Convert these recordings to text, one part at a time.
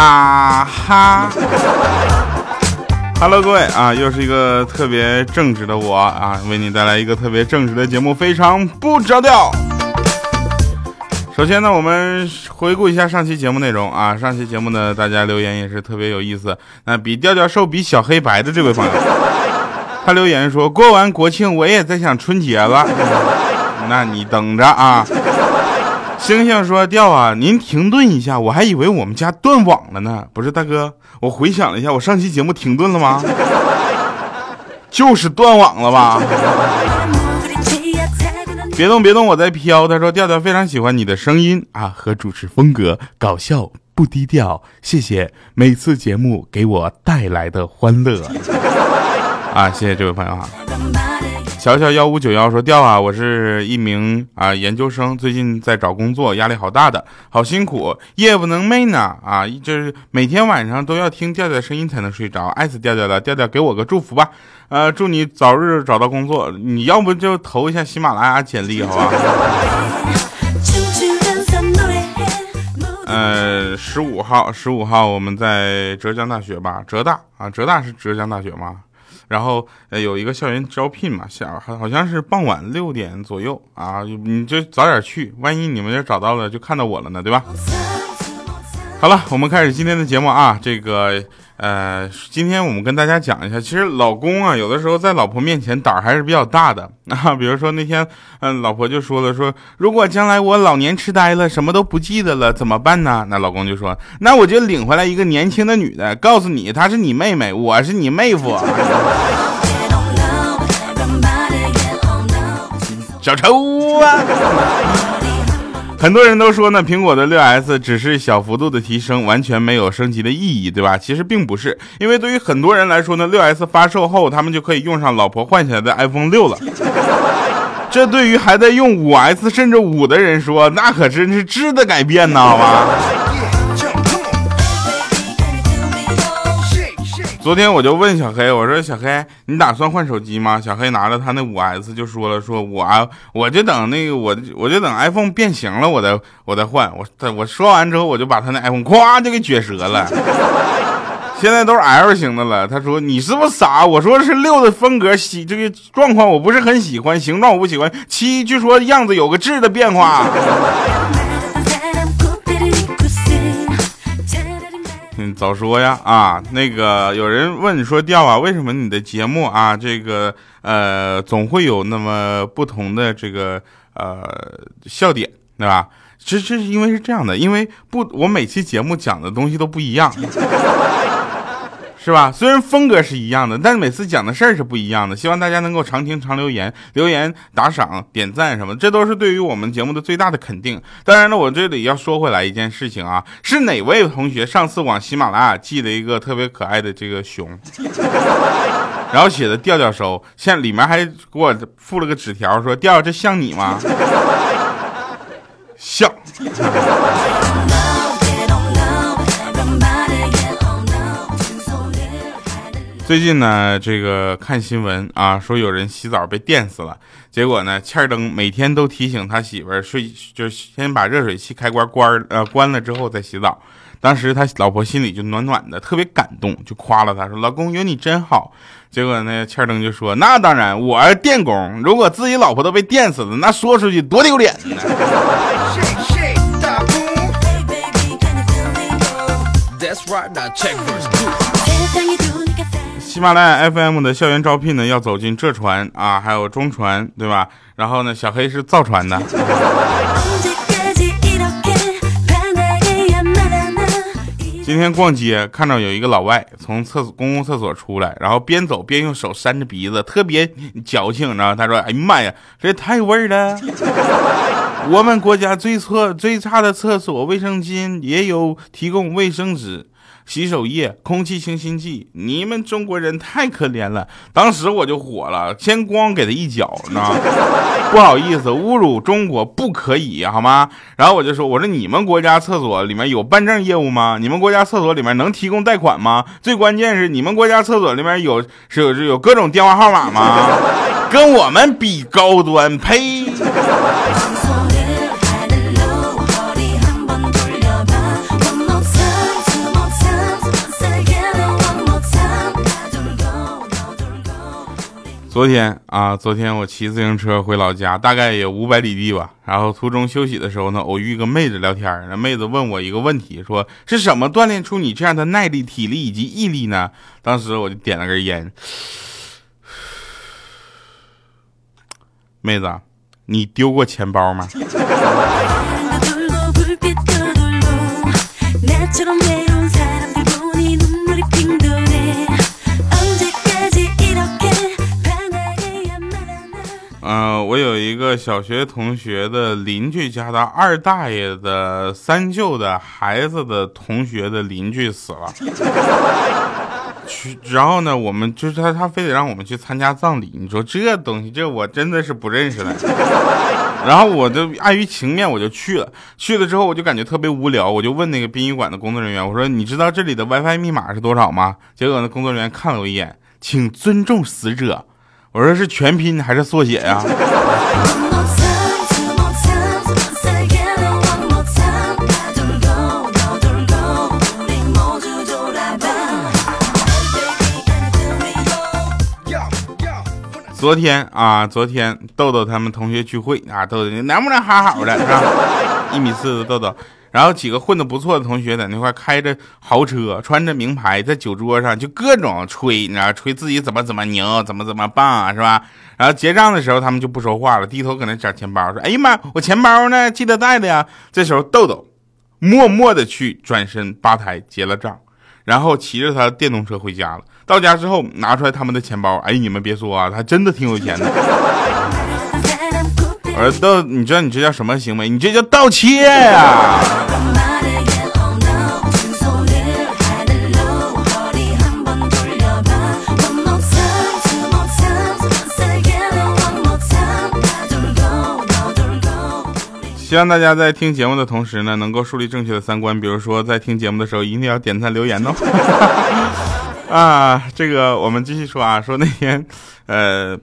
啊哈，Hello，各位啊，又是一个特别正直的我啊，为你带来一个特别正直的节目，非常不着调。首先呢，我们回顾一下上期节目内容啊，上期节目呢，大家留言也是特别有意思。那比调调瘦，比小黑白的这位朋友，他留言说，过完国庆我也在想春节了，那你等着啊。星星说：“调啊，您停顿一下，我还以为我们家断网了呢。不是大哥，我回想了一下，我上期节目停顿了吗？就是断网了吧？别动别动，我在飘。他说调调非常喜欢你的声音啊和主持风格，搞笑不低调。谢谢每次节目给我带来的欢乐啊！谢谢这位朋友啊。”小小幺五九幺说调啊，我是一名啊研究生，最近在找工作，压力好大的，好辛苦，夜不能寐呢啊，就是每天晚上都要听调调声音才能睡着，爱死调调了，调调给我个祝福吧，呃，祝你早日找到工作，你要不就投一下喜马拉雅简历，好吧？呃，十五号，十五号我们在浙江大学吧，浙大啊，浙大是浙江大学吗？然后呃有一个校园招聘嘛，下好像是傍晚六点左右啊，你就早点去，万一你们要找到了就看到我了呢，对吧？好了，我们开始今天的节目啊，这个。呃，今天我们跟大家讲一下，其实老公啊，有的时候在老婆面前胆儿还是比较大的啊。比如说那天，嗯，老婆就说了，说如果将来我老年痴呆了，什么都不记得了，怎么办呢？那老公就说，那我就领回来一个年轻的女的，告诉你，她是你妹妹，我是你妹夫。小丑啊！很多人都说呢，苹果的六 S 只是小幅度的提升，完全没有升级的意义，对吧？其实并不是，因为对于很多人来说呢，六 S 发售后，他们就可以用上老婆换下来的 iPhone 六了。这对于还在用五 S 甚至五的人说，那可真是质的改变呢，好吧？昨天我就问小黑，我说小黑，你打算换手机吗？小黑拿着他那五 S 就说了，说我我就等那个我我就等 iPhone 变形了，我再我再换。我他我说完之后，我就把他那 iPhone 咵就给撅折了，现在都是 L 型的了。他说你是不是傻？我说是六的风格喜这个状况我不是很喜欢，形状我不喜欢。七据说样子有个质的变化。早说呀啊！那个有人问你说调啊，为什么你的节目啊，这个呃总会有那么不同的这个呃笑点，对吧？这这是因为是这样的，因为不我每期节目讲的东西都不一样。是吧？虽然风格是一样的，但是每次讲的事儿是不一样的。希望大家能够常听常留言，留言打赏、点赞什么，这都是对于我们节目的最大的肯定。当然了，我这里要说回来一件事情啊，是哪位同学上次往喜马拉雅寄了一个特别可爱的这个熊，然后写的调调收，现在里面还给我附了个纸条，说调调这像你吗？像。最近呢，这个看新闻啊，说有人洗澡被电死了。结果呢，欠儿灯每天都提醒他媳妇儿睡，就是先把热水器开关关呃关了之后再洗澡。当时他老婆心里就暖暖的，特别感动，就夸了他说：“老公有你真好。”结果呢，欠儿灯就说：“那当然，我是电工，如果自己老婆都被电死了，那说出去多丢脸呢。”喜马拉雅 FM 的校园招聘呢，要走进浙传啊，还有中传，对吧？然后呢，小黑是造船的。今天逛街看到有一个老外从厕所公共厕所出来，然后边走边用手扇着鼻子，特别矫情，然后他说：“哎呀妈呀，这太味儿了！我们国家最错最差的厕所卫生巾也有提供卫生纸。”洗手液、空气清新剂，你们中国人太可怜了。当时我就火了，先光给他一脚，你知道吗？不好意思，侮辱中国不可以，好吗？然后我就说，我说你们国家厕所里面有办证业务吗？你们国家厕所里面能提供贷款吗？最关键是你们国家厕所里面有是有是有各种电话号码吗？跟我们比高端，呸！昨天啊，昨天我骑自行车回老家，大概有五百里地吧。然后途中休息的时候呢，偶遇一个妹子聊天，那妹子问我一个问题，说是什么锻炼出你这样的耐力、体力以及毅力呢？当时我就点了根烟。妹子，你丢过钱包吗？我有一个小学同学的邻居家的二大爷的三舅的孩子的同学的邻居死了，去，然后呢，我们就是他，他非得让我们去参加葬礼。你说这东西，这我真的是不认识了。然后我就碍于情面，我就去了。去了之后，我就感觉特别无聊，我就问那个殡仪馆的工作人员，我说：“你知道这里的 WiFi 密码是多少吗？”结果那工作人员看了我一眼，请尊重死者。我说是全拼还是缩写呀？昨天啊，昨天豆豆他们同学聚会啊，豆豆能不能好好的是吧？一米四的豆豆。然后几个混的不错的同学在那块开着豪车，穿着名牌，在酒桌上就各种吹，你知道，吹自己怎么怎么牛，怎么怎么棒，是吧？然后结账的时候，他们就不说话了，低头搁那找钱包，说：“哎呀妈，我钱包呢？记得带的呀。”这时候豆豆默默的去转身吧台结了账，然后骑着他的电动车回家了。到家之后拿出来他们的钱包，哎，你们别说啊，他真的挺有钱的。儿子，你知道你这叫什么行为？你这叫盗窃呀！希望大家在听节目的同时呢，能够树立正确的三观。比如说，在听节目的时候，一定要点赞留言哦。啊，这个我们继续说啊，说那天，呃。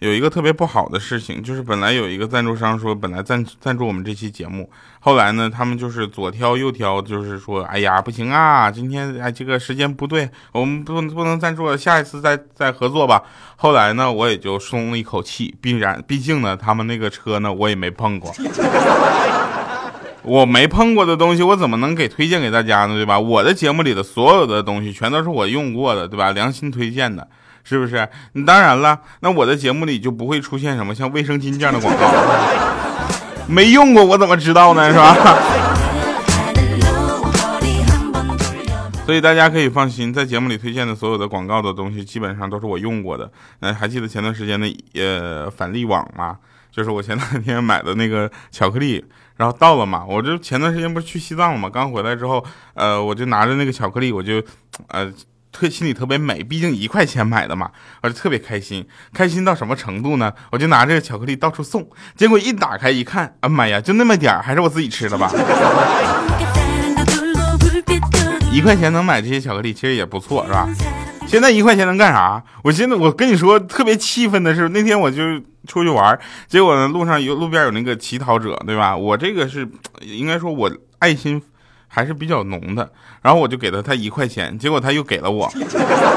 有一个特别不好的事情，就是本来有一个赞助商说本来赞赞助我们这期节目，后来呢，他们就是左挑右挑，就是说，哎呀，不行啊，今天哎这个时间不对，我们不不能赞助了，下一次再再合作吧。后来呢，我也就松了一口气，必然毕竟呢，他们那个车呢，我也没碰过，我没碰过的东西，我怎么能给推荐给大家呢？对吧？我的节目里的所有的东西，全都是我用过的，对吧？良心推荐的。是不是？你当然了，那我的节目里就不会出现什么像卫生巾这样的广告。没用过，我怎么知道呢？是吧？所以大家可以放心，在节目里推荐的所有的广告的东西，基本上都是我用过的。那还记得前段时间的呃返利网吗？就是我前两天买的那个巧克力，然后到了嘛，我就前段时间不是去西藏了嘛，刚回来之后，呃，我就拿着那个巧克力，我就呃。特心里特别美，毕竟一块钱买的嘛，我就特别开心。开心到什么程度呢？我就拿这个巧克力到处送，结果一打开一看，啊妈呀，就那么点儿，还是我自己吃的吧。一块钱能买这些巧克力，其实也不错，是吧？现在一块钱能干啥？我现在我跟你说，特别气愤的是，那天我就出去玩，结果呢，路上有路边有那个乞讨者，对吧？我这个是应该说，我爱心。还是比较浓的，然后我就给了他一块钱，结果他又给了我。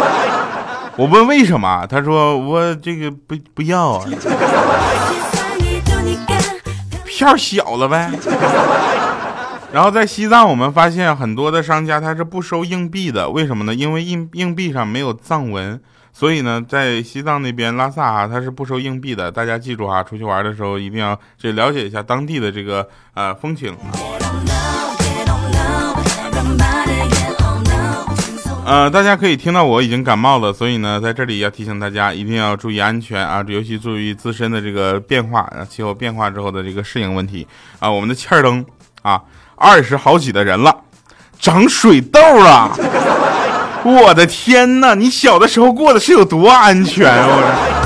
我问为什么，他说我这个不不要啊，票小了呗。然后在西藏，我们发现很多的商家他是不收硬币的，为什么呢？因为硬硬币上没有藏文，所以呢，在西藏那边拉萨啊，他是不收硬币的。大家记住啊，出去玩的时候一定要去了解一下当地的这个呃风情。呃，大家可以听到我已经感冒了，所以呢，在这里要提醒大家一定要注意安全啊，尤其注意自身的这个变化，气候变化之后的这个适应问题啊。我们的气儿灯啊，二十好几的人了，长水痘了，我的天哪！你小的时候过的是有多安全啊？我。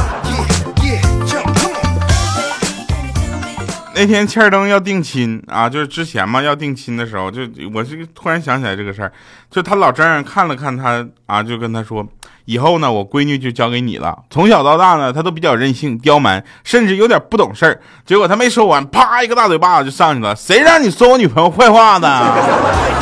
那天欠儿登要定亲啊，就是之前嘛要定亲的时候，就我是突然想起来这个事儿，就他老丈人看了看他啊，就跟他说，以后呢我闺女就交给你了。从小到大呢，他都比较任性刁蛮，甚至有点不懂事儿。结果他没说完，啪一个大嘴巴子就上去了。谁让你说我女朋友坏话呢？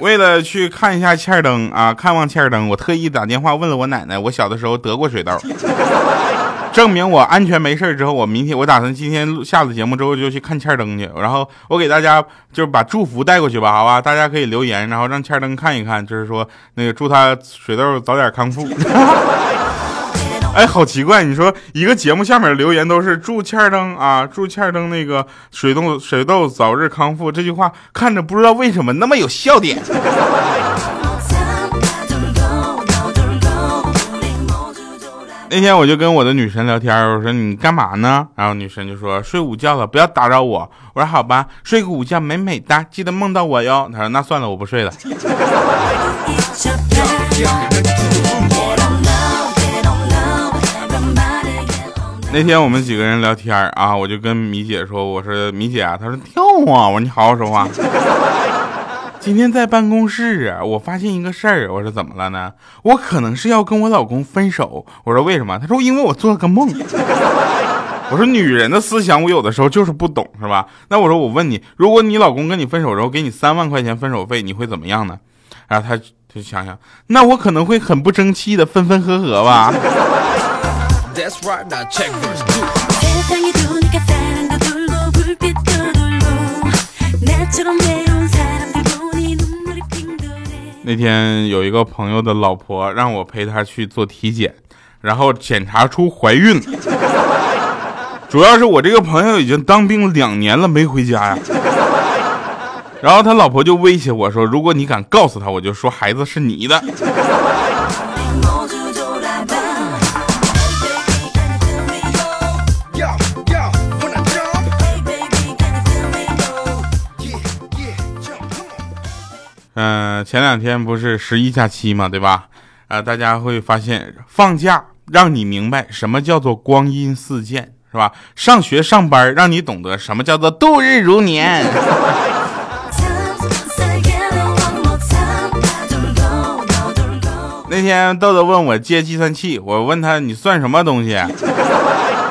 为了去看一下欠儿灯啊，看望欠儿灯，我特意打电话问了我奶奶，我小的时候得过水痘。证明我安全没事之后，我明天我打算今天下了节目之后就去看欠灯去，然后我给大家就是把祝福带过去吧，好吧？大家可以留言，然后让欠灯看一看，就是说那个祝他水痘早点康复。哎，好奇怪，你说一个节目下面留言都是祝欠灯啊，祝欠灯那个水痘水痘早日康复，这句话看着不知道为什么那么有笑点。那天我就跟我的女神聊天，我说你干嘛呢？然后女神就说睡午觉了，不要打扰我。我说好吧，睡个午觉美美哒，记得梦到我哟。她说那算了，我不睡了。那天我们几个人聊天啊，我就跟米姐说，我说米姐啊，她说跳啊，我说你好好说话。今天在办公室啊，我发现一个事儿。我说怎么了呢？我可能是要跟我老公分手。我说为什么？她说因为我做了个梦。我说女人的思想我有的时候就是不懂，是吧？那我说我问你，如果你老公跟你分手之后给你三万块钱分手费，你会怎么样呢？然后他就想想，那我可能会很不争气的分分合合吧。那天有一个朋友的老婆让我陪她去做体检，然后检查出怀孕。主要是我这个朋友已经当兵两年了没回家呀。然后他老婆就威胁我说：“如果你敢告诉他，我就说孩子是你的。”嗯，前两天不是十一假期嘛，对吧？啊，大家会发现放假让你明白什么叫做光阴似箭，是吧？上学上班让你懂得什么叫做度日如年。那天豆豆问我借计算器，我问他你算什么东西？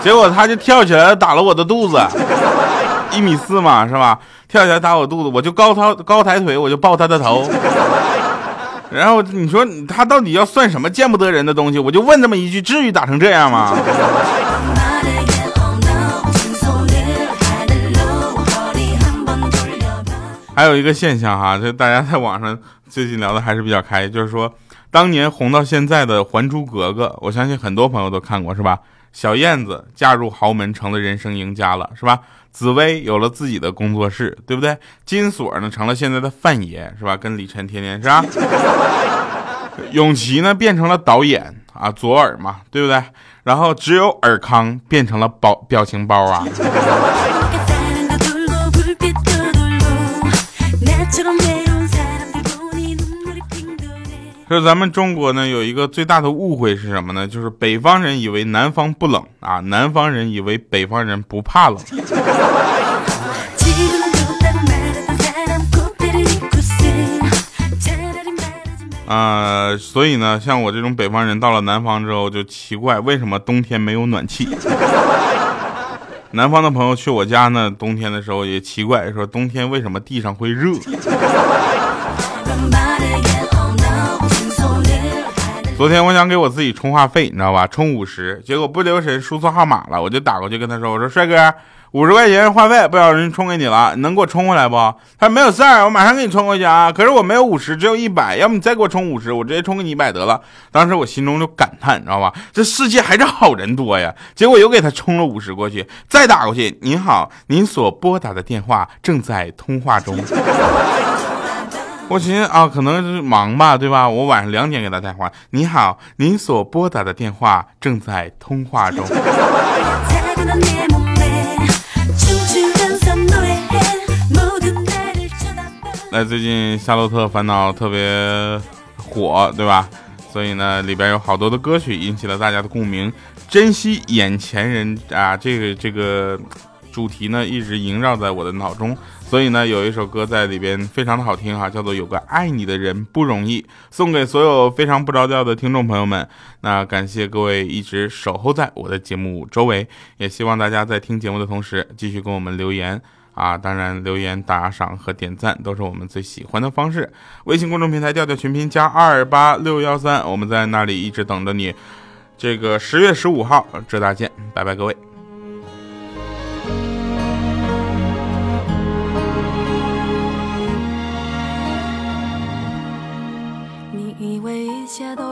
结果他就跳起来打了我的肚子。一米四嘛，是吧？跳起来打我肚子，我就高抬高抬腿，我就抱他的头。然后你说他到底要算什么见不得人的东西？我就问这么一句，至于打成这样吗？还有一个现象哈，就大家在网上最近聊的还是比较开，就是说当年红到现在的《还珠格格》，我相信很多朋友都看过，是吧？小燕子嫁入豪门，成了人生赢家了，是吧？紫薇有了自己的工作室，对不对？金锁呢成了现在的范爷，是吧？跟李晨天天是吧？永琪呢变成了导演啊，左耳嘛，对不对？然后只有尔康变成了包表情包啊。说咱们中国呢有一个最大的误会是什么呢？就是北方人以为南方不冷啊，南方人以为北方人不怕冷。啊，所以呢，像我这种北方人到了南方之后就奇怪，为什么冬天没有暖气？南方的朋友去我家呢，冬天的时候也奇怪，说冬天为什么地上会热？昨天我想给我自己充话费，你知道吧？充五十，结果不留神输错号码了，我就打过去跟他说：“我说帅哥，五十块钱话费不小心充给你了，能给我充回来不？”他说：“没有事儿，我马上给你充过去啊。”可是我没有五十，只有一百，要不你再给我充五十，我直接充给你一百得了。当时我心中就感叹，你知道吧？这世界还是好人多呀。结果又给他充了五十过去，再打过去，您好，您所拨打的电话正在通话中。我寻思啊，可能是忙吧，对吧？我晚上两点给他打电话。你好，您所拨打的电话正在通话中。那最近《夏洛特烦恼》特别火，对吧？所以呢，里边有好多的歌曲引起了大家的共鸣。珍惜眼前人啊，这个这个主题呢，一直萦绕在我的脑中。所以呢，有一首歌在里边非常的好听哈，叫做《有个爱你的人不容易》，送给所有非常不着调的听众朋友们。那感谢各位一直守候在我的节目周围，也希望大家在听节目的同时继续跟我们留言啊，当然留言打赏和点赞都是我们最喜欢的方式。微信公众平台调调群拼加二八六幺三，我们在那里一直等着你。这个十月十五号，浙大见，拜拜各位。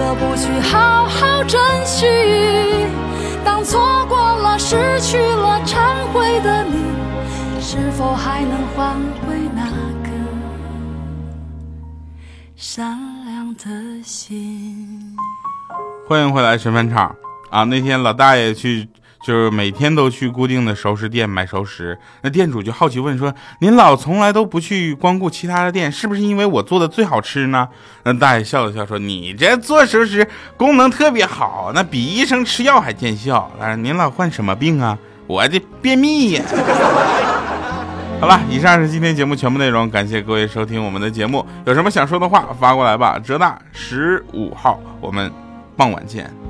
何不去好好珍惜？当错过了、失去了、忏悔的你。是否还能换回那个善良的心？欢迎回来，神饭场啊！那天老大爷去，就是每天都去固定的熟食店买熟食。那店主就好奇问说：“您老从来都不去光顾其他的店，是不是因为我做的最好吃呢？”那大爷笑了笑说：“你这做熟食功能特别好，那比医生吃药还见效。但是您老患什么病啊？我这便秘呀。”好了，以上是今天节目全部内容，感谢各位收听我们的节目。有什么想说的话发过来吧。浙大十五号，我们傍晚见。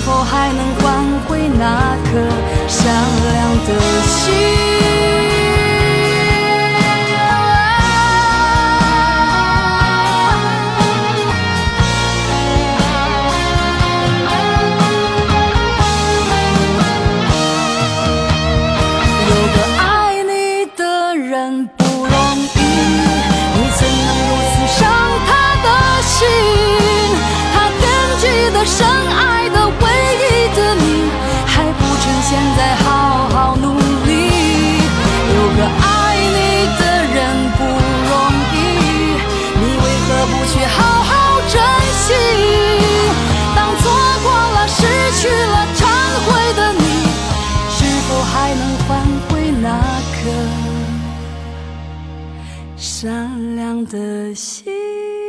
否还能换回那颗善良的的心。